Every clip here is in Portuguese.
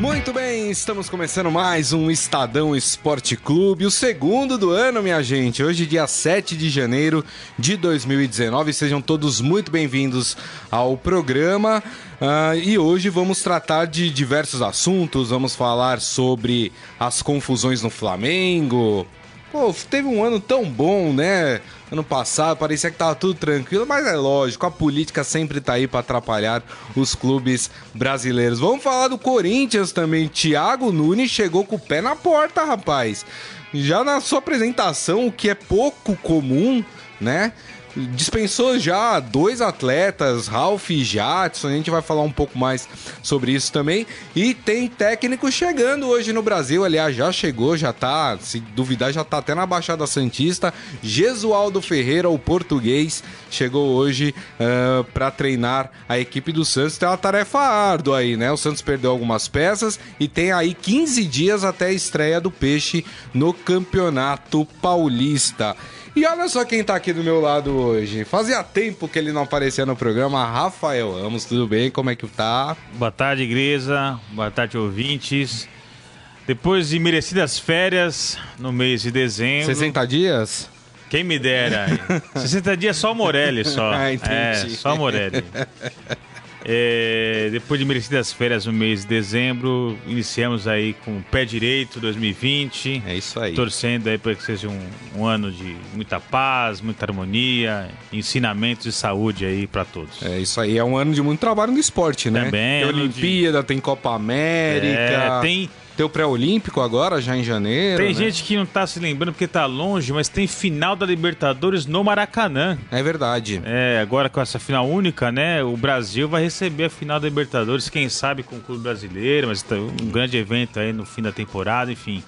Muito bem, estamos começando mais um Estadão Esporte Clube, o segundo do ano, minha gente. Hoje, dia 7 de janeiro de 2019. Sejam todos muito bem-vindos ao programa. Uh, e hoje vamos tratar de diversos assuntos. Vamos falar sobre as confusões no Flamengo. Pô, teve um ano tão bom, né? Ano passado parecia que tava tudo tranquilo, mas é lógico, a política sempre tá aí para atrapalhar os clubes brasileiros. Vamos falar do Corinthians também. Thiago Nunes chegou com o pé na porta, rapaz. Já na sua apresentação, o que é pouco comum, né? Dispensou já dois atletas, Ralph e Jadson. A gente vai falar um pouco mais sobre isso também. E tem técnico chegando hoje no Brasil. Aliás, já chegou, já tá, se duvidar, já tá até na Baixada Santista. Gesualdo Ferreira, o português, chegou hoje uh, para treinar a equipe do Santos. Tem uma tarefa árdua aí, né? O Santos perdeu algumas peças e tem aí 15 dias até a estreia do Peixe no Campeonato Paulista. E olha só quem tá aqui do meu lado hoje. Fazia tempo que ele não aparecia no programa. Rafael Amos, tudo bem? Como é que tá? Boa tarde, Grisa. Boa tarde, ouvintes. Depois de merecidas férias no mês de dezembro. 60 dias? Quem me dera. 60 dias só Morelli, só. Ah, entendi. É, só Morelli. É, depois de merecidas férias no mês de dezembro, iniciamos aí com o pé direito 2020. É isso aí. Torcendo aí para que seja um, um, ano de muita paz, muita harmonia, ensinamentos de saúde aí para todos. É isso aí. É um ano de muito trabalho no esporte, né? Também. Tem Olimpíada, de... tem Copa América. É, tem tem o pré-olímpico agora, já em janeiro. Tem né? gente que não tá se lembrando porque tá longe, mas tem final da Libertadores no Maracanã. É verdade. É, agora com essa final única, né? O Brasil vai receber a final da Libertadores, quem sabe com o clube brasileiro, mas tá um grande evento aí no fim da temporada, enfim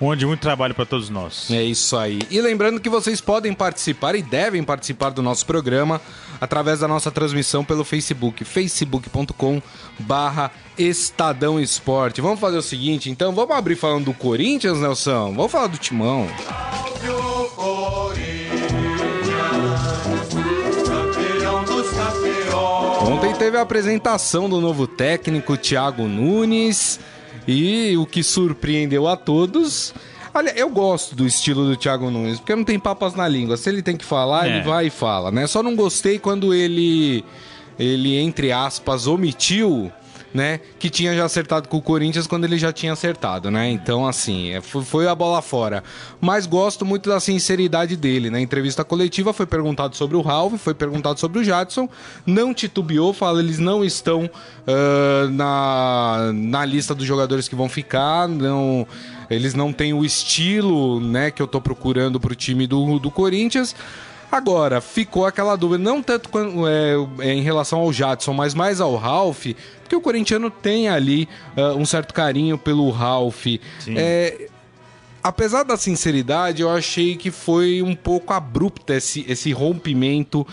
onde muito trabalho para todos nós. É isso aí. E lembrando que vocês podem participar e devem participar do nosso programa através da nossa transmissão pelo Facebook, facebook.com barra Estadão Esporte. Vamos fazer o seguinte, então, vamos abrir falando do Corinthians, Nelson? Vamos falar do Timão. Ontem teve a apresentação do novo técnico, Thiago Nunes. E o que surpreendeu a todos. Olha, eu gosto do estilo do Thiago Nunes, porque não tem papas na língua. Se ele tem que falar, é. ele vai e fala, né? Só não gostei quando ele, ele entre aspas, omitiu né? Que tinha já acertado com o Corinthians quando ele já tinha acertado, né? Então, assim, é, foi a bola fora. Mas gosto muito da sinceridade dele. Na entrevista coletiva foi perguntado sobre o Ralph, foi perguntado sobre o Jadson. Não titubeou, fala eles não estão uh, na, na lista dos jogadores que vão ficar, não eles não têm o estilo né, que eu tô procurando pro time do, do Corinthians. Agora, ficou aquela dúvida, não tanto é, é, em relação ao Jadson, mas mais ao Ralph, porque o corintiano tem ali uh, um certo carinho pelo Ralph. É, apesar da sinceridade, eu achei que foi um pouco abrupto esse, esse rompimento uh,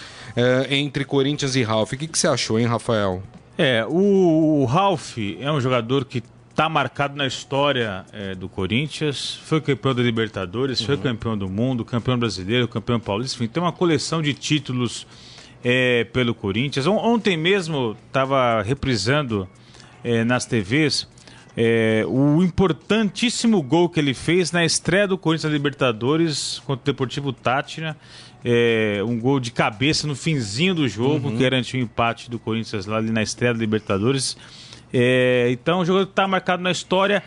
entre Corinthians e Ralph. O que, que você achou, hein, Rafael? É, o, o Ralph é um jogador que está marcado na história é, do Corinthians, foi campeão da Libertadores, uhum. foi campeão do mundo, campeão brasileiro, campeão paulista, enfim, tem uma coleção de títulos é, pelo Corinthians. Ontem mesmo estava reprisando é, nas TVs é, o importantíssimo gol que ele fez na estreia do Corinthians na Libertadores contra o Deportivo Tátira. É, um gol de cabeça no finzinho do jogo, uhum. que garantiu o empate do Corinthians lá ali na estreia da Libertadores. É, então, o jogo está marcado na história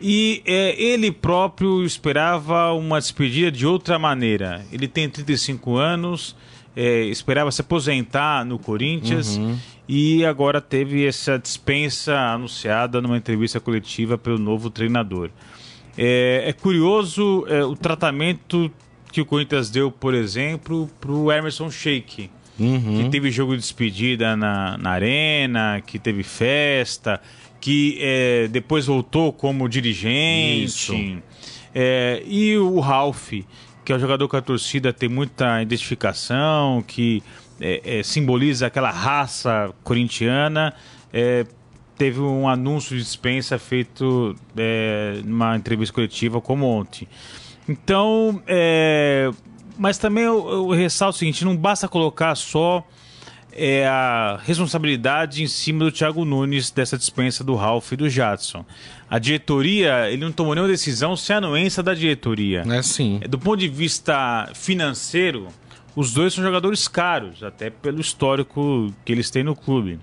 e é, ele próprio esperava uma despedida de outra maneira. Ele tem 35 anos, é, esperava se aposentar no Corinthians uhum. e agora teve essa dispensa anunciada numa entrevista coletiva pelo novo treinador. É, é curioso é, o tratamento que o Corinthians deu, por exemplo, para o Emerson Sheik uhum. que teve jogo de despedida na, na arena, que teve festa, que é, depois voltou como dirigente. É, e o Ralph, que é um jogador que a torcida tem muita identificação, que é, é simboliza aquela raça corintiana. É, teve um anúncio de dispensa feito é, numa entrevista coletiva como ontem. Então, é, mas também eu, eu ressalto o seguinte: não basta colocar só é, a responsabilidade em cima do Thiago Nunes dessa dispensa do Ralf e do Jadson. A diretoria, ele não tomou nenhuma decisão sem a anuência da diretoria. É sim. Do ponto de vista financeiro, os dois são jogadores caros, até pelo histórico que eles têm no clube.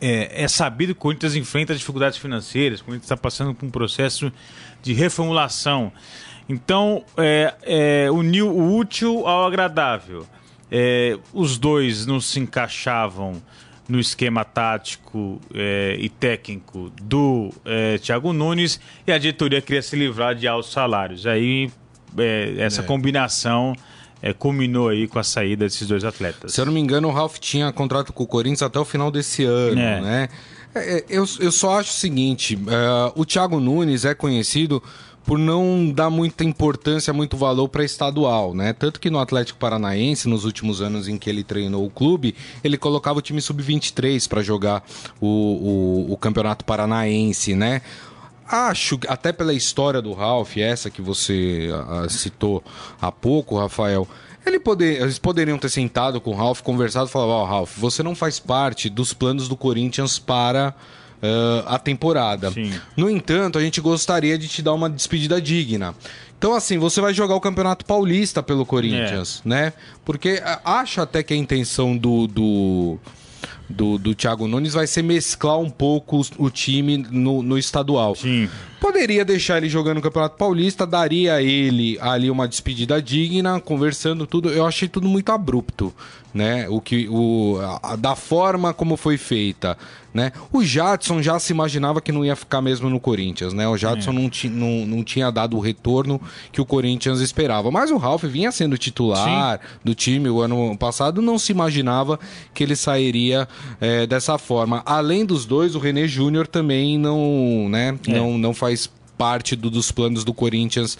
É, é sabido que o Corinthians enfrenta dificuldades financeiras, o Corinthians está passando por um processo de reformulação. Então, é, é, uniu o útil ao agradável. É, os dois não se encaixavam no esquema tático é, e técnico do é, Thiago Nunes e a diretoria queria se livrar de altos salários. Aí é, essa É. combinação é, culminou aí com a saída desses dois atletas. Se eu não me engano, o Ralf tinha contrato com o Corinthians até o final desse ano, É. né? É, é, Eu, eu só acho o seguinte: é, o Thiago Nunes é conhecido por não dar muita importância, muito valor para estadual, né? Tanto que no Atlético Paranaense, nos últimos anos em que ele treinou o clube, ele colocava o time sub-23 para jogar o, o, o Campeonato Paranaense, né? Acho, até pela história do Ralf, essa que você ah, citou há pouco, Rafael, ele poder, eles poderiam ter sentado com o Ralf, conversado e falado: Ó, Ralf, você não faz parte dos planos do Corinthians para ah, a temporada. Sim. No entanto, a gente gostaria de te dar uma despedida digna. Então, assim, você vai jogar o Campeonato Paulista pelo Corinthians, né? Porque ah, acho até que a intenção do. do do, do Thiago Nunes vai ser mesclar um pouco o time no, no estadual. Sim. Poderia deixar ele jogando no Campeonato Paulista, daria a ele ali uma despedida digna, conversando tudo. Eu achei tudo muito abrupto, né? O que o a- da forma como foi feita, né? O Jadson já se imaginava que não ia ficar mesmo no Corinthians, né? O Jadson não, ti, não, não tinha dado o retorno que o Corinthians esperava. Mas o Ralf vinha sendo titular do time o ano passado, não se imaginava que ele sairia eh, dessa forma. Além dos dois, o René Júnior também não, né? É. Não, não faz parte do- dos planos do Corinthians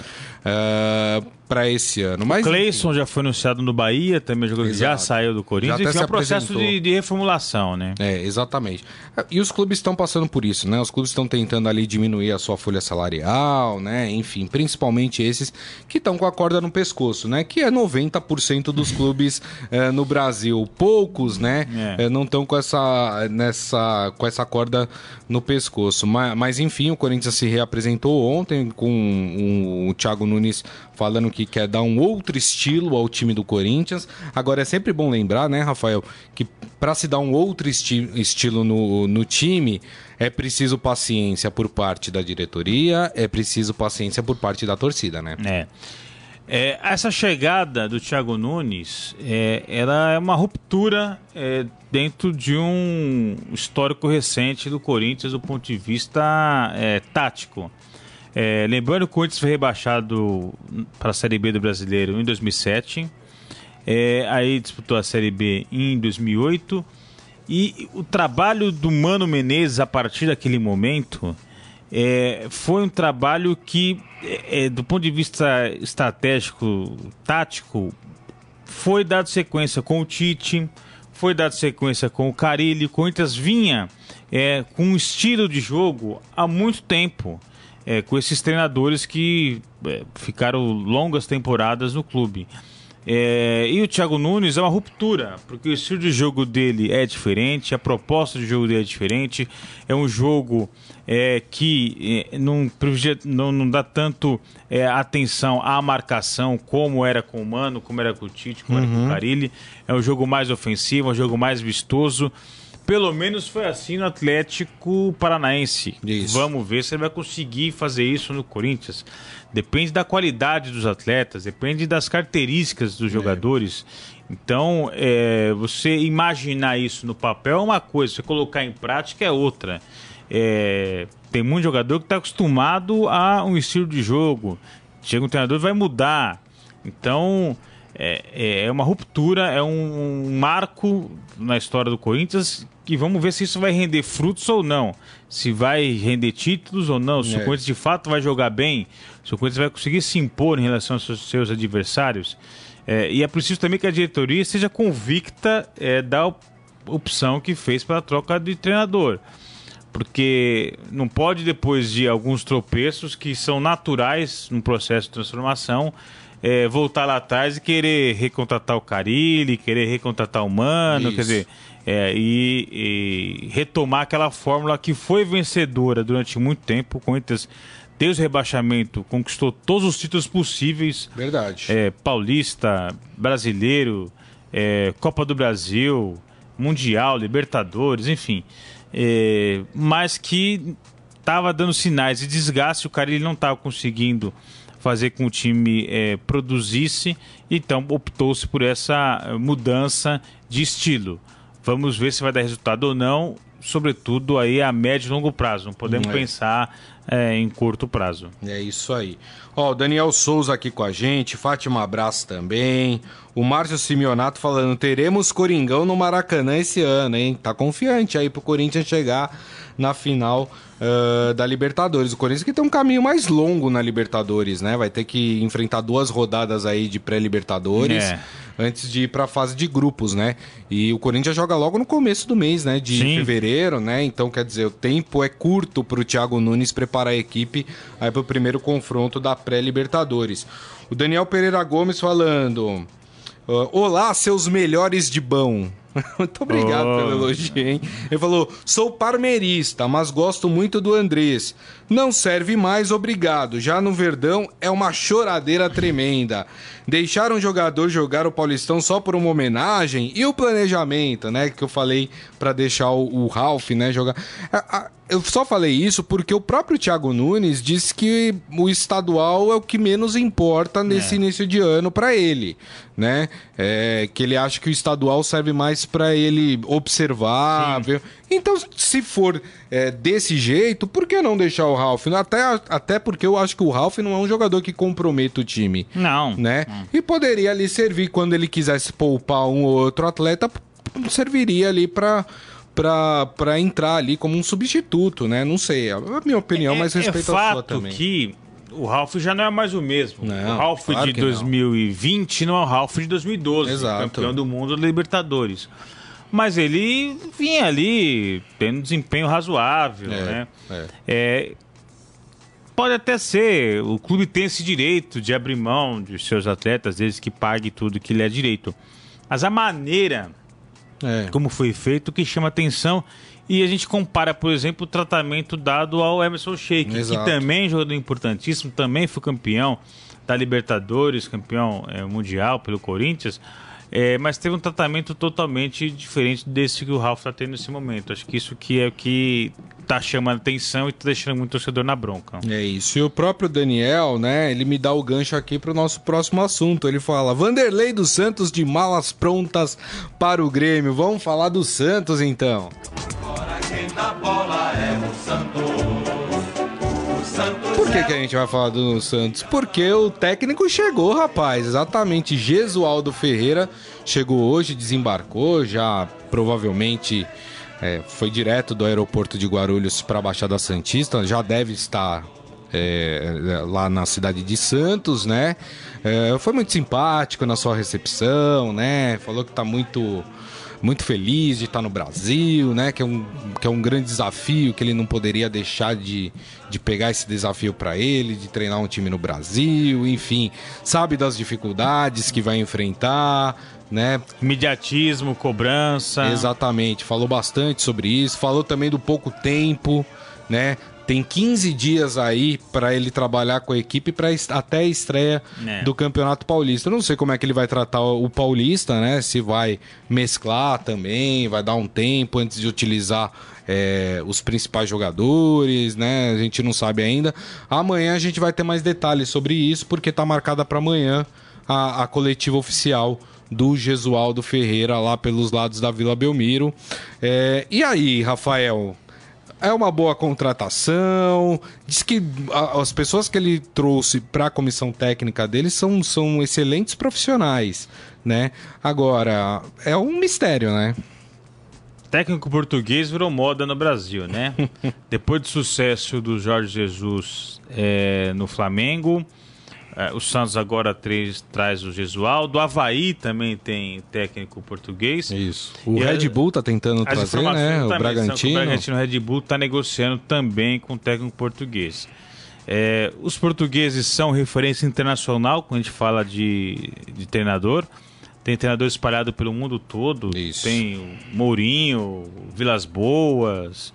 para esse ano. Mas Cleison já foi anunciado no Bahia, também jogador já saiu do Corinthians. Já até é um processo de, de reformulação, né? É, exatamente. E os clubes estão passando por isso, né? Os clubes estão tentando ali diminuir a sua folha salarial, né? Enfim, principalmente esses que estão com a corda no pescoço, né? Que é 90% dos clubes eh, no Brasil. Poucos, né? É. eh, não estão com essa, nessa, com essa corda no pescoço. Mas, mas, enfim, o Corinthians se reapresentou ontem com um- o Thiago Nunes falando que quer dar um outro estilo ao time do Corinthians. Agora é sempre bom lembrar, né, Rafael, que para se dar um outro esti- estilo no, no time é preciso paciência por parte da diretoria, é preciso paciência por parte da torcida, né? É. É, essa chegada do Thiago Nunes, é, ela é uma ruptura é, dentro de um histórico recente do Corinthians do ponto de vista é, tático. É, lembrando que o Corinthians foi rebaixado para a Série B do Brasileiro em 2007, é, aí disputou a Série B em 2008 e o trabalho do Mano Menezes a partir daquele momento é, foi um trabalho que, é, é, do ponto de vista estratégico, tático, foi dado sequência com o Tite, foi dado sequência com o Carilli. O Corinthians vinha é, com um estilo de jogo há muito tempo, é, com esses treinadores que é, ficaram longas temporadas no clube. É, e o Thiago Nunes é uma ruptura, porque o estilo de jogo dele é diferente, a proposta de jogo dele é diferente, é um jogo é, que é, não, não, não dá tanto é, atenção à marcação como era com o Mano, como era com o Tite, como era com o Carilli. É um jogo mais ofensivo, é um jogo mais vistoso. Pelo menos foi assim no Atlético Paranaense. Isso. Vamos ver se ele vai conseguir fazer isso no Corinthians. Depende da qualidade dos atletas, depende das características dos jogadores. Então, é, você imaginar isso no papel é uma coisa, você colocar em prática é outra. É, tem muito jogador que está acostumado a um estilo de jogo. Chega um treinador vai mudar. Então, é, é uma ruptura, é um, um marco na história do Corinthians que vamos ver se isso vai render frutos ou não. Se vai render títulos ou não. Se É. o Corinthians de fato vai jogar bem, se o Corinthians vai conseguir se impor em relação aos seus, adversários. É, e é preciso também que a diretoria seja convicta é, da op- opção que fez pela troca de treinador. porque não pode, depois de alguns tropeços que são naturais no processo de transformação, é, voltar lá atrás e querer recontratar o Carilli, querer recontratar o Mano, Isso. quer dizer, é, e, e, retomar aquela fórmula que foi vencedora durante muito tempo. O Corinthians desde o rebaixamento conquistou todos os títulos possíveis. Verdade. É, Paulista, Brasileiro, é, Copa do Brasil, Mundial, Libertadores, enfim. É, mas que estava dando sinais de desgaste, o cara ele não estava conseguindo fazer com que o time é, produzisse, então optou-se por essa mudança de estilo. Vamos ver se vai dar resultado ou não, sobretudo aí a médio e longo prazo. Não podemos é. pensar é, em curto prazo. É isso aí. Ó, o Daniel Souza aqui com a gente, Fátima Abraço também. O Márcio Simeonato falando: teremos Coringão no Maracanã esse ano, hein? Tá confiante aí pro Corinthians chegar na final uh, da Libertadores. O Corinthians que tem um caminho mais longo na Libertadores, né? Vai ter que enfrentar duas rodadas aí de pré-Libertadores. É antes de ir para a fase de grupos, né? E o Corinthians joga logo no começo do mês, né? De Sim. fevereiro, né? Então, quer dizer, o tempo é curto para o Thiago Nunes preparar a equipe aí para o primeiro confronto da pré-Libertadores. O Daniel Pereira Gomes falando. Olá, seus melhores de bom. muito obrigado oh. pelo elogio, hein? Ele falou: sou parmeirista, mas gosto muito do Andrés. Não serve mais, obrigado. Já no Verdão é uma choradeira tremenda. Deixar um jogador jogar o Paulistão só por uma homenagem e o planejamento, né? Que eu falei para deixar o, o Ralph, né, jogar. Eu só falei isso porque o próprio Thiago Nunes disse que o estadual é o que menos importa nesse é. início de ano para ele, né? É, que ele acha que o estadual serve mais para ele observar. Então, se for é, desse jeito, por que não deixar o Ralph? Até, até porque eu acho que o Ralph não é um jogador que comprometa o time. Não. Né? Não. E poderia ali servir quando ele quisesse poupar um ou outro atleta, serviria ali para para entrar ali como um substituto, né? Não sei, é a minha opinião, é, mas é respeito é a sua também. que o Ralph já não é mais o mesmo. Não, o Ralph claro de 2020 não. não. é o Ralph de 2012, Exato. campeão do mundo da Libertadores. Mas ele vinha ali tendo um desempenho razoável, é, né? É. É, pode até ser, o clube tem esse direito de abrir mão de seus atletas, desde que pague tudo que lhe é direito. Mas a maneira é. como foi feito que chama atenção e a gente compara, por exemplo, o tratamento dado ao Emerson Sheik, Exato. que também é jogador importantíssimo, também foi campeão da Libertadores, campeão é, mundial pelo Corinthians. É, mas teve um tratamento totalmente diferente desse que o Ralf está tendo nesse momento. Acho que isso que é o que está chamando atenção e está deixando muito torcedor na bronca. É isso. E o próprio Daniel, né, ele me dá o gancho aqui para o nosso próximo assunto. Ele fala: Vanderlei dos Santos de malas prontas para o Grêmio. Vamos falar do Santos então. Agora quem dá bola é o Santos. Por que, que a gente vai falar do Santos? Porque o técnico chegou, rapaz. Exatamente. Gesualdo Ferreira chegou hoje, desembarcou, já provavelmente é, foi direto do aeroporto de Guarulhos para a Baixada Santista. Já deve estar é, lá na cidade de Santos, né? É, foi muito simpático na sua recepção, né? Falou que está muito muito feliz de estar no Brasil, né? Que é um, que é um grande desafio, que ele não poderia deixar de, de pegar esse desafio para ele, de treinar um time no Brasil, enfim, sabe das dificuldades que vai enfrentar, né? Mediatismo, cobrança. Exatamente, falou bastante sobre isso, falou também do pouco tempo, né? Tem 15 dias aí para ele trabalhar com a equipe para até a estreia é. do Campeonato Paulista. Eu não sei como é que ele vai tratar o Paulista, né? Se vai mesclar também, vai dar um tempo antes de utilizar é, os principais jogadores, né? A gente não sabe ainda. Amanhã a gente vai ter mais detalhes sobre isso, porque está marcada para amanhã a, a coletiva oficial do Gesualdo Ferreira lá pelos lados da Vila Belmiro. É, e aí, Rafael? É uma boa contratação. Diz que as pessoas que ele trouxe para a comissão técnica dele são, são excelentes profissionais, né? Agora, é um mistério, né? Técnico português virou moda no Brasil, né? Depois do sucesso do Jorge Jesus é, no Flamengo, É, o Santos agora três, traz o Gesualdo. O Havaí também tem técnico português. Isso. O e Red Bull tá tentando trazer, né? O Bragantino. O Bragantino Red Bull tá negociando também com o técnico português. É, os portugueses são referência internacional quando a gente fala de, de treinador. Tem treinador espalhado pelo mundo todo. Isso. Tem o Mourinho, Vilas Boas,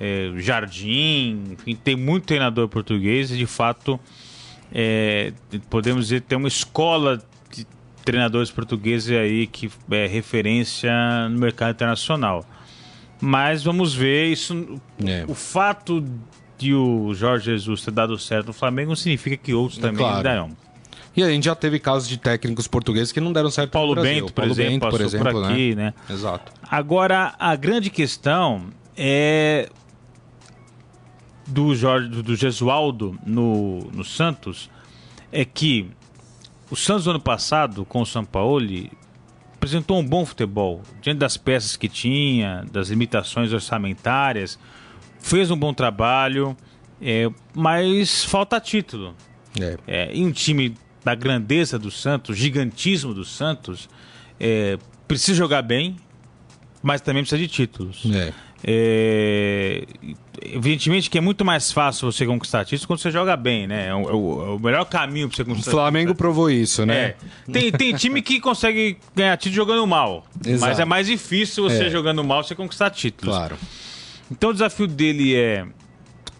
é, Jardim, enfim, tem muito treinador português e de fato é, podemos dizer tem uma escola de treinadores portugueses aí que é referência no mercado internacional. Mas vamos ver isso. É. O fato de o Jorge Jesus ter dado certo no Flamengo não significa que outros também claro. darão. E a gente já teve casos de técnicos portugueses que não deram certo Paulo no Brasil. Bento, por Paulo exemplo, Bento, por exemplo, por aqui, né? né? Exato. Agora, a grande questão é do Jorge do, do Gesualdo no, no Santos é que o Santos ano passado com o Sampaoli apresentou um bom futebol diante das peças que tinha, das limitações orçamentárias, fez um bom trabalho, é, mas falta título. É. É, e um time da grandeza do Santos, gigantismo do Santos, é, precisa jogar bem, mas também precisa de títulos. É. É, evidentemente que é muito mais fácil você conquistar títulos quando você joga bem, né? É o, é o, é melhor caminho para você conquistar O Flamengo provou isso, né? É. Tem, tem time que consegue ganhar título jogando mal. Exato. Mas é mais difícil você é. jogando mal você conquistar títulos. Claro. Então o desafio dele é,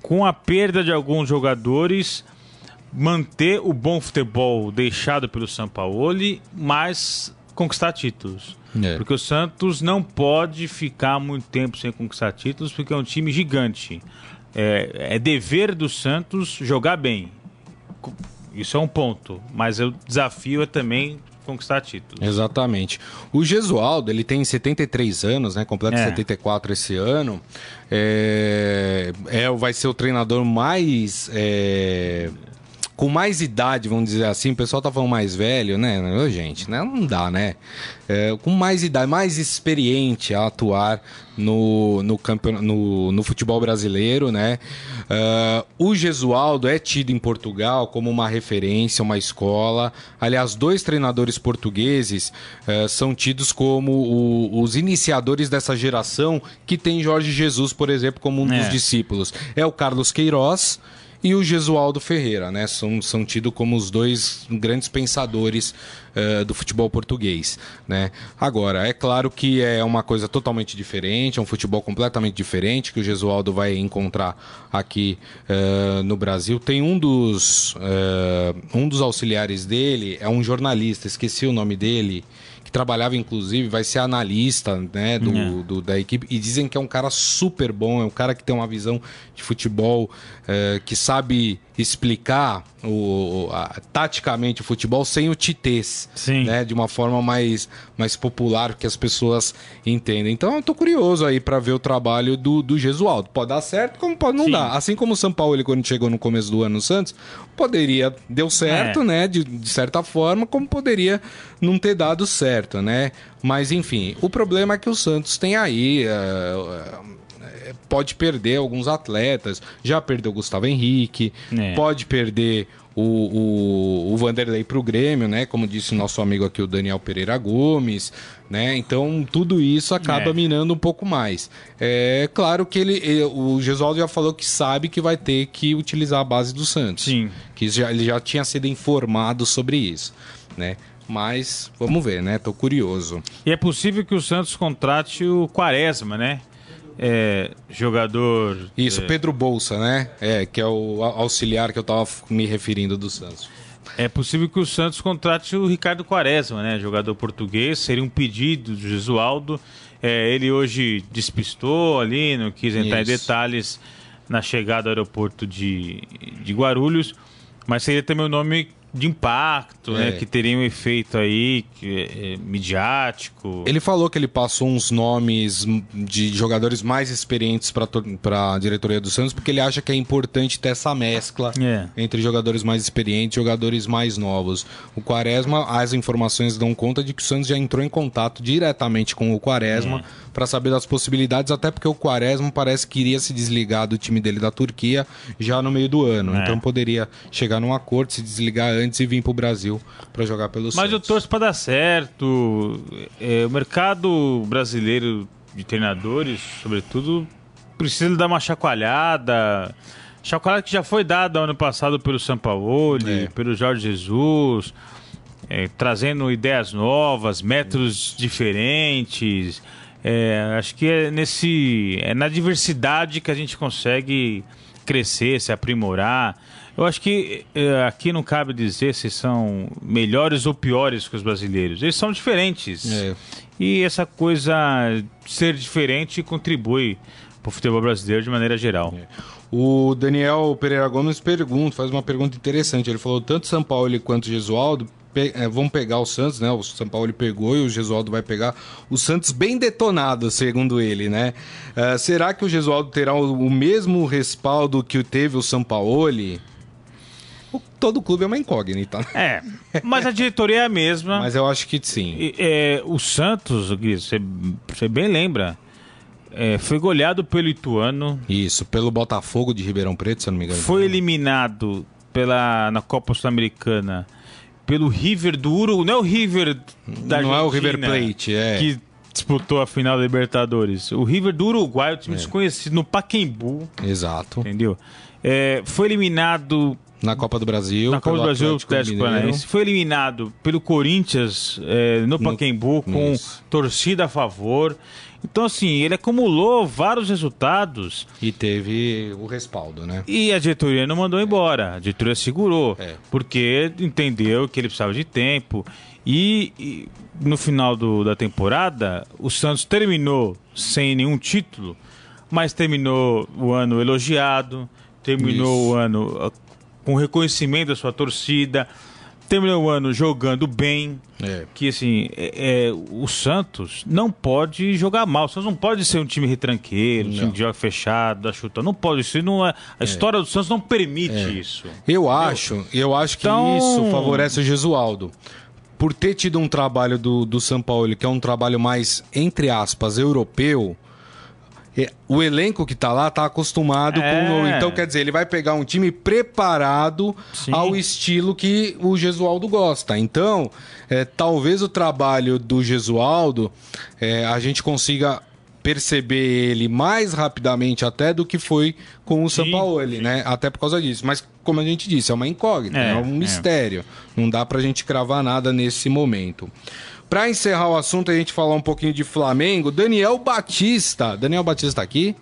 com a perda de alguns jogadores, manter o bom futebol deixado pelo Sampaoli, mas conquistar títulos. É. Porque o Santos não pode ficar muito tempo sem conquistar títulos, porque é um time gigante. É, é dever do Santos jogar bem. Isso é um ponto. Mas o desafio é também conquistar títulos. Exatamente. O Gesualdo, ele tem 73 anos, né? Completa é. 74 esse ano. É, é, vai ser o treinador mais é, com mais idade, vamos dizer assim, o pessoal tá falando mais velho, né? gente, né? não dá, né? É, com mais idade, mais experiente a atuar no, no, campeon... no, no futebol brasileiro, né? Uh, o Gesualdo é tido em Portugal como uma referência, uma escola. Aliás, dois treinadores portugueses uh, são tidos como o, os iniciadores dessa geração que tem Jorge Jesus, por exemplo, como um é. dos discípulos. É o Carlos Queiroz e o Gesualdo Ferreira, né? São, são tidos como os dois grandes pensadores uh, do futebol português, né? Agora, é claro que é uma coisa totalmente diferente, é um futebol completamente diferente que o Gesualdo vai encontrar aqui uh, no Brasil. Tem um dos, uh, um dos auxiliares dele, é um jornalista, esqueci o nome dele, que trabalhava inclusive, vai ser analista né, do, é. do, da equipe. E dizem que é um cara super bom, é um cara que tem uma visão de futebol, é, que sabe explicar o, a, taticamente o futebol sem o titês, Sim. né? De uma forma mais, mais popular que as pessoas entendem. Então eu tô curioso aí para ver o trabalho do, do Gesualdo. Pode dar certo, como pode não Sim. dar. Assim como o São Paulo, ele, quando chegou no começo do ano no Santos, poderia, deu certo, é. né? De, de certa forma, como poderia não ter dado certo, né? Mas enfim, o problema é que o Santos tem aí. Uh, pode perder alguns atletas. Já perdeu o Gustavo Henrique, é. pode perder o, o, o Vanderlei para o Grêmio, né? Como disse o nosso amigo aqui, o Daniel Pereira Gomes, né? Então tudo isso acaba é. minando um pouco mais. É claro que ele, o Gesualdo já falou que sabe que vai ter que utilizar a base do Santos. Sim. Que já, ele já tinha sido informado sobre isso, né? Mas vamos ver, né? Tô curioso. E é possível que o Santos contrate o Quaresma, né? É, jogador. Isso, é... Pedro Bolsa, né? É, que é o auxiliar que eu estava me referindo do Santos. É possível que o Santos contrate o Ricardo Quaresma, né? Jogador português, seria um pedido do Jesualdo. É, ele hoje despistou ali, não quis entrar Isso. em detalhes na chegada ao aeroporto de, de Guarulhos, mas seria também o nome de impacto, né, é. né? Que teria um efeito aí que, é, midiático. Ele falou que ele passou uns nomes de jogadores mais experientes para a diretoria do Santos, porque ele acha que é importante ter essa mescla é. entre jogadores mais experientes e jogadores mais novos. O Quaresma, as informações dão conta de que o Santos já entrou em contato diretamente com o Quaresma é. para saber das possibilidades, até porque o Quaresma parece que iria se desligar do time dele da Turquia já no meio do ano. É. Então poderia chegar num acordo, se desligar antes antes e vir pro Brasil para jogar pelo Mas Santos. eu torço para dar certo. É, o mercado brasileiro de treinadores, sobretudo, precisa dar uma chacoalhada. Chacoalhada que já foi dada ano passado pelo Sampaoli, É. pelo Jorge Jesus, é, trazendo ideias novas, métodos diferentes. É, acho que é nesse é na diversidade que a gente consegue crescer, se aprimorar. Eu acho que é, aqui não cabe dizer se são melhores ou piores que os brasileiros. Eles são diferentes. É. E essa coisa ser diferente contribui para o futebol brasileiro de maneira geral. O Daniel Pereira Gomes pergunta, faz uma pergunta interessante. Ele falou: tanto São Paulo quanto Gesualdo pe- eh, vão pegar o Santos, né? O São Paulo pegou e o Gesualdo vai pegar o Santos bem detonado, segundo ele, né? Ah, será que o Gesualdo terá o, o mesmo respaldo que teve o São Paulo? Todo clube é uma incógnita, né? É, mas a diretoria é a mesma. mas eu acho que sim. E, é, o Santos, Gui, você, bem lembra, é, foi goleado pelo Ituano, Isso, pelo Botafogo de Ribeirão Preto, se eu não me engano. foi eliminado pela, na Copa Sul-Americana pelo River do Uruguai. Não é o River da Não é o Argentina River Plate, é. Que disputou a final da Libertadores. O River do Uruguai, o time É. desconhecido, no Paquembu, Exato. entendeu? É, foi eliminado Na Copa do Brasil. na Copa do Brasil, Atlético Atlético. Paranaense. Foi eliminado pelo Corinthians é, no Paquembu com isso. torcida a favor. Então, assim, ele acumulou vários resultados E teve o respaldo, né? e a diretoria não mandou embora. A diretoria segurou, É. porque entendeu que ele precisava de tempo. E, e no final do- da temporada, o Santos terminou sem nenhum título, mas terminou o ano elogiado, terminou Isso. o ano com reconhecimento da sua torcida, terminou o ano jogando bem. É. Que assim, é- é, o Santos não pode jogar mal. O Santos não pode ser um time retranqueiro, um time que joga fechado, dá chuta. Não pode. Isso não é, a história do Santos não permite isso. Eu acho, eu acho que Então- isso favorece o Gesualdo. Por ter tido um trabalho do, do São Paulo, que é um trabalho mais, entre aspas, europeu, é, o elenco que tá lá tá acostumado É. com. Então, quer dizer, ele vai pegar um time preparado Sim. ao estilo que o Gesualdo gosta. Então, é, talvez o trabalho do Gesualdo é, a gente consiga perceber ele mais rapidamente até do que foi com o Paulo, né? Até por causa disso. Mas, como a gente disse, é uma incógnita, é, É, um é. mistério. Não dá pra gente cravar nada nesse momento. Pra encerrar o assunto, a gente falar um pouquinho de Flamengo, Daniel Batista. Daniel Batista tá aqui?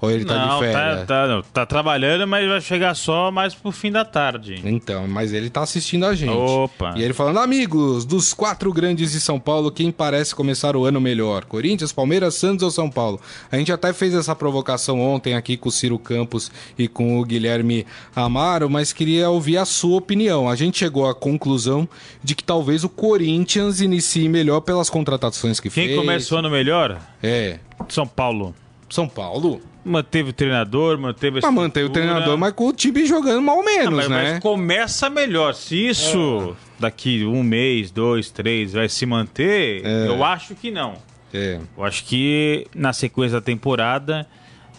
Ou ele tá não, de tá, férias? tá, não, tá trabalhando, mas vai chegar só mais pro fim da tarde. Então, mas ele tá assistindo a gente. Opa. E ele falando, amigos, dos quatro grandes de São Paulo, quem parece começar o ano melhor? Corinthians, Palmeiras, Santos ou São Paulo? A gente até fez essa provocação ontem aqui com o Ciro Campos e com o Guilherme Amaro, mas queria ouvir a sua opinião. A gente chegou à conclusão de que talvez o Corinthians inicie melhor pelas contratações que Quem fez. começa o ano melhor? É. São Paulo. São Paulo? Manteve o treinador, manteve a Mas mantém o treinador, mas com o time jogando mal Não, menos, mas, né? mas começa melhor. Se isso daqui um mês, dois, três vai se manter, eu acho que não. É. Eu acho que na sequência da temporada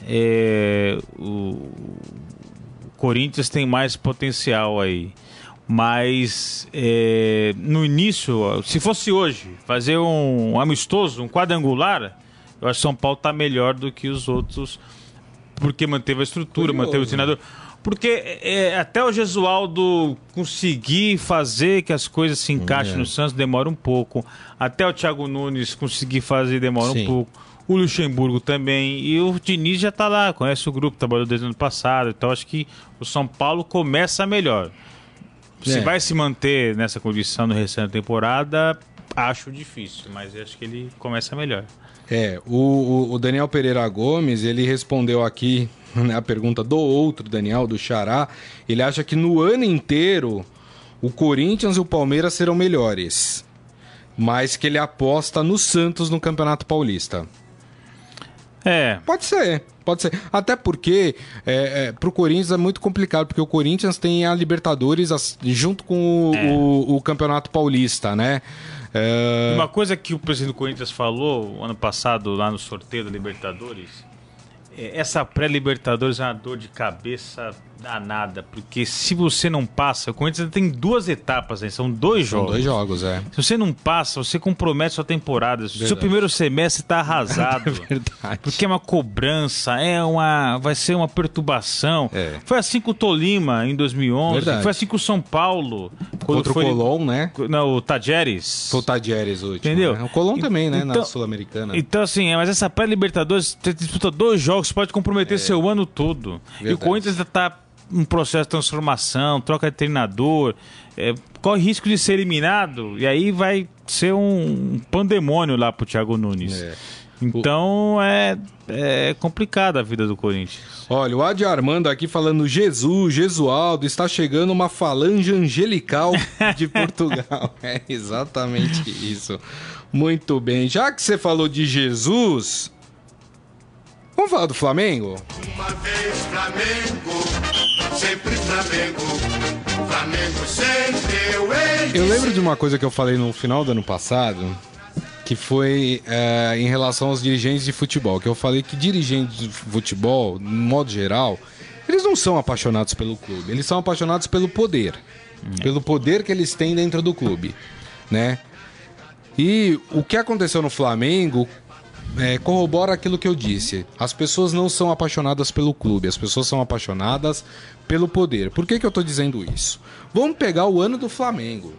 é, o Corinthians tem mais potencial aí. Mas é, no início, se fosse hoje, fazer um amistoso, um quadrangular, eu acho que São Paulo está melhor do que os outros, porque manteve a estrutura, Curioso, manteve o treinador. Porque é, até o Gesualdo conseguir fazer que as coisas se encaixem É. no Santos demora um pouco. Até o Thiago Nunes conseguir fazer demora Sim. um pouco. O Luxemburgo também. E o Diniz já tá lá, conhece o grupo, trabalhou desde o ano passado. Então acho que o São Paulo começa melhor. Se É. vai se manter nessa condição no restante da temporada, acho difícil, mas acho que ele começa melhor. É, o, o- Daniel Pereira Gomes, ele respondeu aqui né, a pergunta do outro Daniel, do Xará. Ele acha que no ano inteiro o Corinthians e o Palmeiras serão melhores. Mas que ele aposta no Santos no Campeonato Paulista. É, Pode ser, pode ser. Até porque é, é, pro Corinthians é muito complicado, porque o Corinthians tem a Libertadores junto com o, É. o- o Campeonato Paulista, né? É, Uma coisa que o presidente do Corinthians falou ano passado lá no sorteio da Libertadores é, essa pré-Libertadores é uma dor de cabeça danada, porque se você não passa, o Corinthians tem duas etapas, né? são dois São jogos. dois jogos, é. Se você não passa, você compromete sua temporada. Seu primeiro semestre está arrasado. Verdade. Porque é uma cobrança, é uma, vai ser uma perturbação. É. Foi assim com o Tolima em 2011, Verdade. foi assim com o São Paulo. Contra o foi- Colón, né? Não, o Tajeres. Foi o Tadieres último. Entendeu? né? O Colón também, né? na Então- Sul-Americana. Então, assim, é, mas essa pré-Libertadores, você disputa dois jogos, pode comprometer seu ano todo. E o É. Verdade. Corinthians está em processo de transformação, troca de treinador, é, corre risco de ser eliminado, e aí vai ser um pandemônio lá pro Thiago Nunes. É. Então é, é complicada a vida do Corinthians. Olha, o Adi Armando aqui falando Jesus, Jesualdo, está chegando uma falange angelical de Portugal. é exatamente isso. Muito bem. Já que você falou de Jesus, vamos falar do Flamengo? Uma vez Flamengo, sempre Flamengo, Flamengo sempre eu hei de Eu lembro de uma coisa que eu falei no final do ano passado, que foi é, em relação aos dirigentes de futebol. Que eu falei que dirigentes de futebol, no modo geral, eles não são apaixonados pelo clube, eles são apaixonados pelo poder. Pelo poder que eles têm dentro do clube, né? E o que aconteceu no Flamengo é, corrobora aquilo que eu disse. As pessoas não são apaixonadas pelo clube, as pessoas são apaixonadas pelo poder. Por que, que eu tô dizendo isso? Vamos pegar o ano do Flamengo.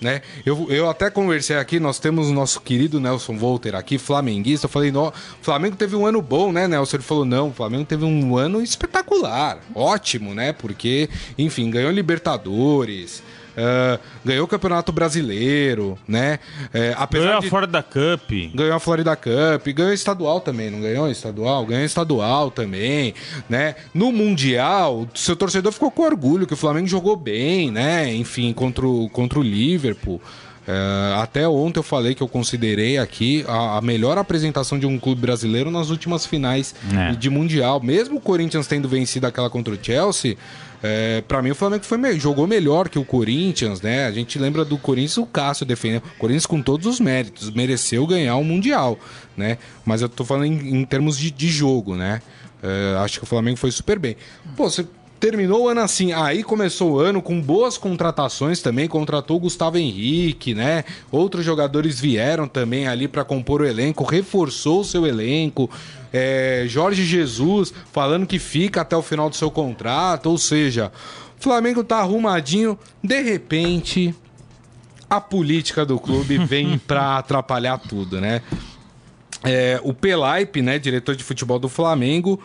Né? Eu, eu até conversei aqui, nós temos o nosso querido Nelson Volter aqui, flamenguista. Eu falei, no, Flamengo teve um ano bom, né, Nelson? Ele falou, não, o Flamengo teve um ano espetacular, ótimo, né? Porque, enfim, ganhou Libertadores, ah, ganhou o Campeonato Brasileiro, né? É, Ganhou a de... fora da Cup. Ganhou a Florida Cup, ganhou estadual também, não ganhou estadual? Ganhou estadual também, né? No Mundial, seu torcedor ficou com orgulho que o Flamengo jogou bem, né? Enfim, contra o, contra o Liverpool. É, até ontem eu falei que eu considerei aqui a, a melhor apresentação de um clube brasileiro nas últimas finais É. de Mundial. Mesmo o Corinthians tendo vencido aquela contra o Chelsea, é, para mim o Flamengo foi me- jogou melhor que o Corinthians, né? A gente lembra do Corinthians, o Cássio defendeu. O Corinthians com todos os méritos, mereceu ganhar o Mundial, né? Mas eu tô falando em, em termos de, de jogo, né? É, acho que o Flamengo foi super bem. Pô, você terminou o ano assim, aí começou o ano com boas contratações também, contratou o Gustavo Henrique, né? Outros jogadores vieram também ali para compor o elenco, reforçou o seu elenco. É, Jorge Jesus falando que fica até o final do seu contrato, ou seja, o Flamengo tá arrumadinho, de repente a política do clube vem para atrapalhar tudo, né? É, o Pelaipe, né, diretor de futebol do Flamengo,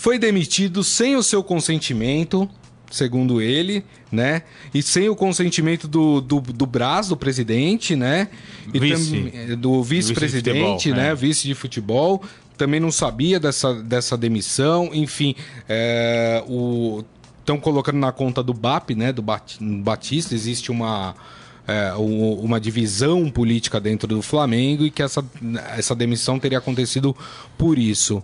foi demitido sem o seu consentimento, segundo ele, né? E sem o consentimento do, do, do Braz, do presidente, né? E Vice. tam- do vice-presidente, Vice né? é. Vice de futebol. Também não sabia dessa, dessa demissão. Enfim, é, o estão colocando na conta do BAP, né? Do Bat- Batista, existe uma é, uma divisão política dentro do Flamengo e que essa, essa demissão teria acontecido por isso.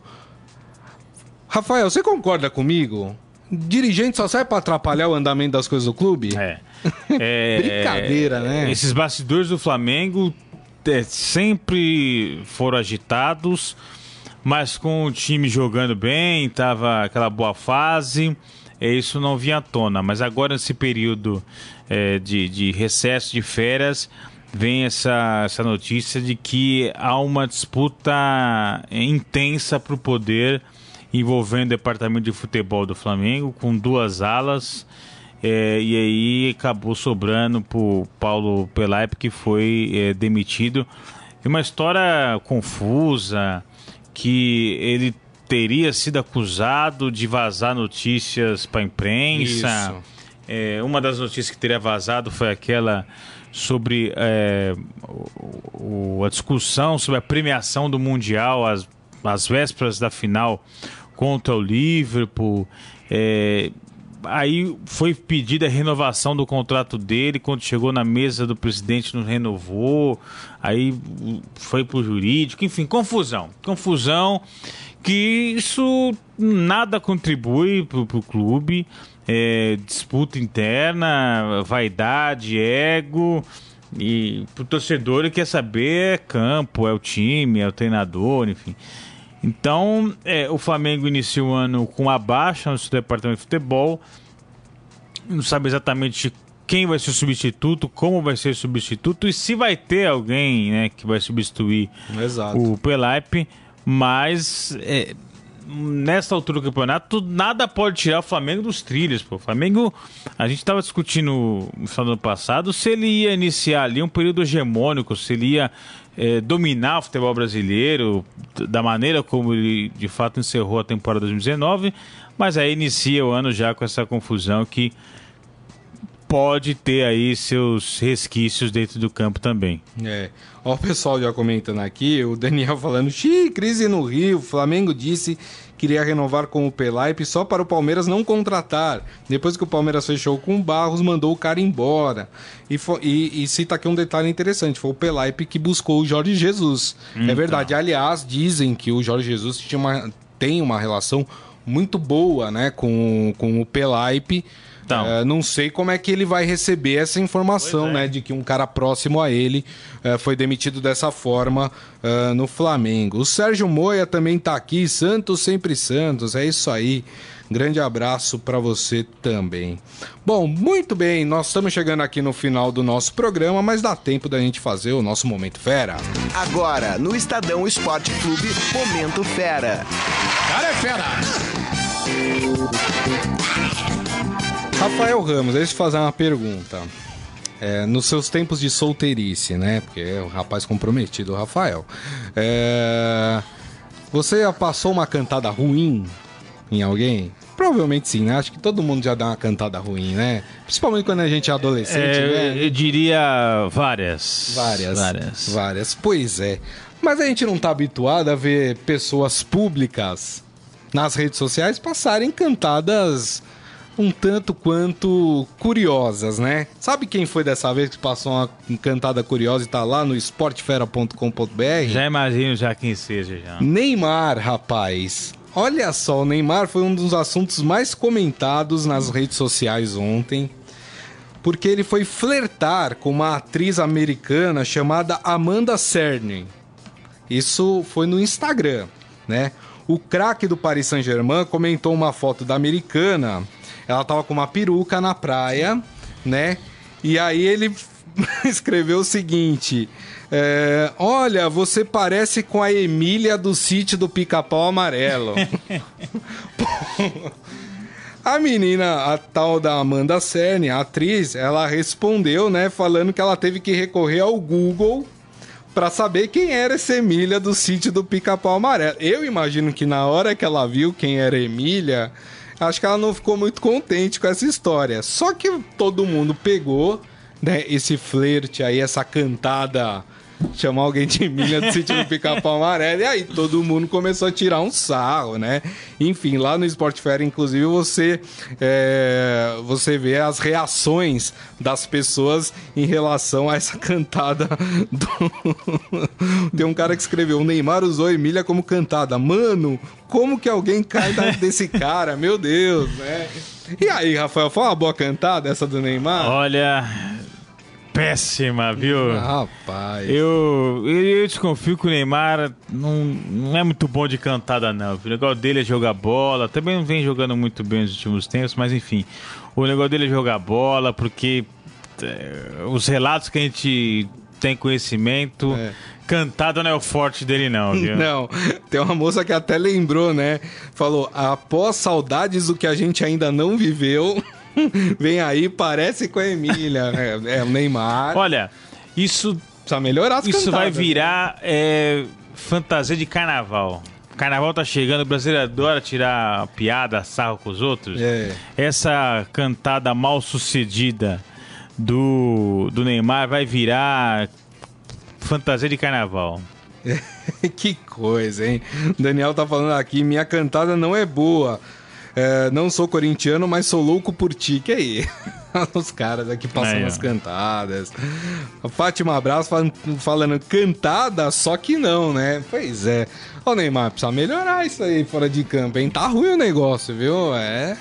Rafael, você concorda comigo? Dirigente só serve para atrapalhar o andamento das coisas do clube? É. É, Brincadeira, né? Esses bastidores do Flamengo é, sempre foram agitados, mas com o time jogando bem, tava aquela boa fase, é, isso não vinha à tona. Mas agora, nesse período é, de, de recesso de férias, vem essa, essa notícia de que há uma disputa é, intensa para o poder envolvendo o departamento de futebol do Flamengo, com duas alas. É, e aí acabou sobrando pro Paulo Pelaipe, que foi é, demitido. É uma história confusa, que ele teria sido acusado de vazar notícias para a imprensa. É, uma das notícias que teria vazado foi aquela sobre é, o- o- a discussão sobre a premiação do Mundial às, às vésperas da final contra o Liverpool. É, aí foi pedida a renovação do contrato dele. Quando chegou na mesa do presidente, não renovou. Aí foi pro jurídico. Enfim, confusão. Confusão que isso nada contribui pro, pro clube. É, disputa interna, vaidade, ego. E pro torcedor ele quer saber é campo, é o time, é o treinador, enfim. Então, é, o Flamengo inicia o ano com a baixa no seu departamento de futebol. Não sabe exatamente quem vai ser o substituto, como vai ser o substituto e se vai ter alguém né, que vai substituir Exato. o Pelaipe. Mas é, nessa altura do campeonato, nada pode tirar o Flamengo dos trilhos. Pô. O Flamengo, a gente estava discutindo no final do ano passado se ele ia iniciar ali um período hegemônico, se ele ia é, dominar o futebol brasileiro da maneira como ele de fato encerrou a temporada 2019, mas aí inicia o ano já com essa confusão que pode ter aí seus resquícios dentro do campo também. É. Ó, o pessoal já comentando aqui, o Daniel falando, xiii, crise no Rio, Flamengo disse que iria renovar com o Pelaipe só para o Palmeiras não contratar. Depois que o Palmeiras fechou com o Barros, mandou o cara embora. E, fo- e, e cita aqui um detalhe interessante, foi o Pelaipe que buscou o Jorge Jesus. É verdade, aliás, dizem que o Jorge Jesus tinha uma, tem uma relação muito boa né, com, com o Pelaipe. Então. É, não sei como é que ele vai receber essa informação, é. né? De que um cara próximo a ele eh, foi demitido dessa forma ah, no Flamengo. O Sérgio Moia também tá aqui, Santos sempre Santos, é isso aí. Grande abraço para você também. Bom, muito bem, nós estamos chegando aqui no final do nosso programa, mas dá tempo da gente fazer o nosso Momento Fera. Agora, no Estadão Esporte Clube, Momento Fera. Cara é fera! Rafael Ramos, deixa eu te fazer uma pergunta. É, nos seus tempos de solteirice, né? Porque é um rapaz comprometido, o Rafael. É, você já passou uma cantada ruim em alguém? Provavelmente sim, né? Acho que todo mundo já dá uma cantada ruim, né? Principalmente quando a gente é adolescente, É, né? eu, diria várias. Várias. Várias. Várias. Pois é. Mas a gente não tá habituado a ver pessoas públicas nas redes sociais passarem cantadas um tanto quanto curiosas, né? Sabe quem foi dessa vez que passou uma cantada curiosa e tá lá no esportefera.com.br? Já imagino já quem seja já. Neymar, rapaz. Olha só, o Neymar foi um dos assuntos mais comentados nas redes sociais ontem, porque ele foi flertar com uma atriz americana chamada Amanda Cerny. Isso foi no Instagram, né? O craque do Paris Saint-Germain comentou uma foto da americana. Ela tava com uma peruca na praia, né? E aí ele escreveu o seguinte: é, Olha, você parece com a Emília do sítio do Pica-Pau Amarelo. A menina, a tal da Amanda Cerny, a atriz, ela respondeu, né, falando que ela teve que recorrer ao Google pra saber quem era essa Emília do sítio do Pica-Pau Amarelo. Eu imagino que na hora que ela viu quem era Emília, acho que ela não ficou muito contente com essa história. Só que todo mundo pegou, né, esse flerte aí, essa cantada chamar alguém de Emília do sítio do Pica-Pau Amarelo, e aí todo mundo começou a tirar um sarro, né? Enfim, lá no Sport Fair, inclusive, você, é, você vê as reações das pessoas em relação a essa cantada. Do... Tem um cara que escreveu: o Neymar usou Emília como cantada. Mano, como que alguém cai desse cara? Meu Deus, né? E aí, Rafael, foi uma boa cantada essa do Neymar? Olha, péssima, viu? Rapaz. Eu, eu, eu desconfio que o Neymar não, não é muito bom de cantada, não. O negócio dele é jogar bola. Também não vem jogando muito bem nos últimos tempos, mas enfim. O negócio dele é jogar bola, porque é, os relatos que a gente tem conhecimento, É. cantada não é o forte dele, não, viu? Não, tem uma moça que até lembrou, né? Falou: após saudades do que a gente ainda não viveu, vem aí, parece com a Emília. É, é o Neymar. Olha, isso Precisa melhorar as Isso vai cantadas. virar é, fantasia de carnaval. Carnaval tá chegando, o brasileiro adora tirar piada, sarro com os outros. É. Essa cantada mal sucedida do, do Neymar vai virar fantasia de carnaval. que coisa, hein? O Daniel tá falando aqui: minha cantada não é boa. É, não sou corintiano, mas sou louco por ti. Que aí? Os caras aqui passando as cantadas. A Fátima Abraço falando, falando cantada, só que não, né? Pois é. Ô Neymar, precisa melhorar isso aí fora de campo, hein? Tá ruim o negócio, viu? É.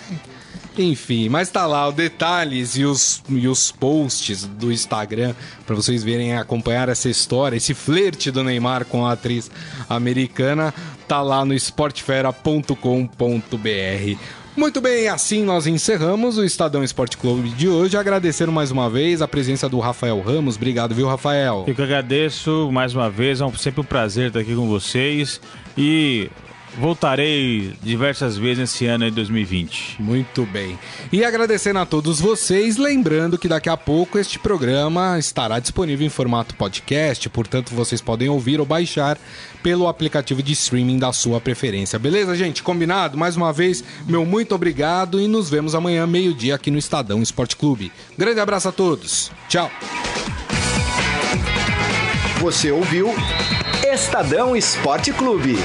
Enfim, mas tá lá, os detalhes e os, e os posts do Instagram para vocês verem acompanhar essa história, esse flerte do Neymar com a atriz americana, tá lá no esportefera.com.br. Muito bem, assim nós encerramos o Estadão Esporte Clube de hoje. Agradecer mais uma vez a presença do Rafael Ramos. Obrigado, viu, Rafael? Eu que agradeço mais uma vez. É sempre um prazer estar aqui com vocês. E voltarei diversas vezes esse ano de 2020. Muito bem. E agradecendo a todos vocês, lembrando que daqui a pouco este programa estará disponível em formato podcast, portanto vocês podem ouvir ou baixar pelo aplicativo de streaming da sua preferência. Beleza, gente? Combinado? Mais uma vez, meu muito obrigado e nos vemos amanhã meio-dia aqui no Estadão Esporte Clube. Grande abraço a todos. Tchau. Você ouviu Estadão Esporte Clube.